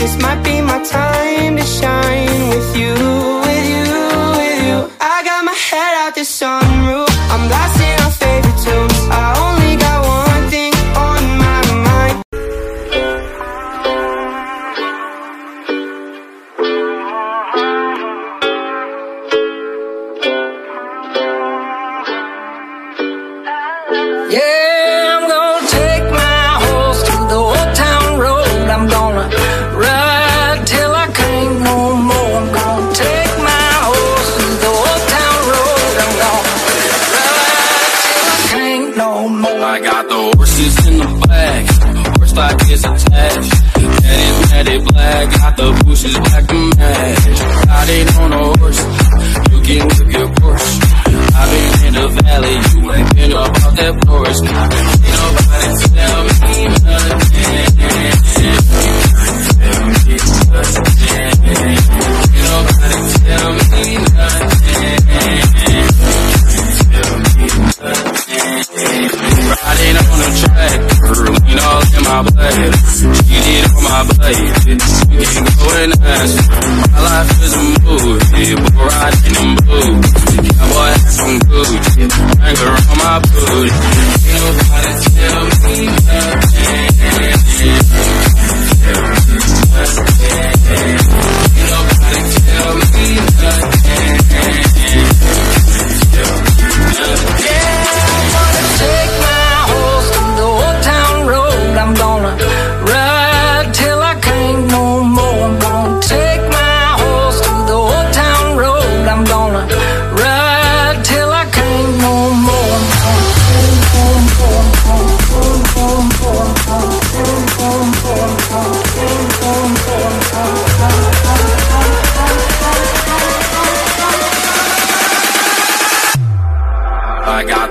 this might be my time to shine with you, with you, with you. I got my head out the sunroof. Horse stock is attached. Daddy, daddy black, got the bushes black to match. Riding on a horse, you can whip your Porsche. I've been in the valley, you ain't been off that Porsche. My blade. You can go and. My life is a movie, but riding in blue. Cowboy hat from Gucci, anger on my booty. I got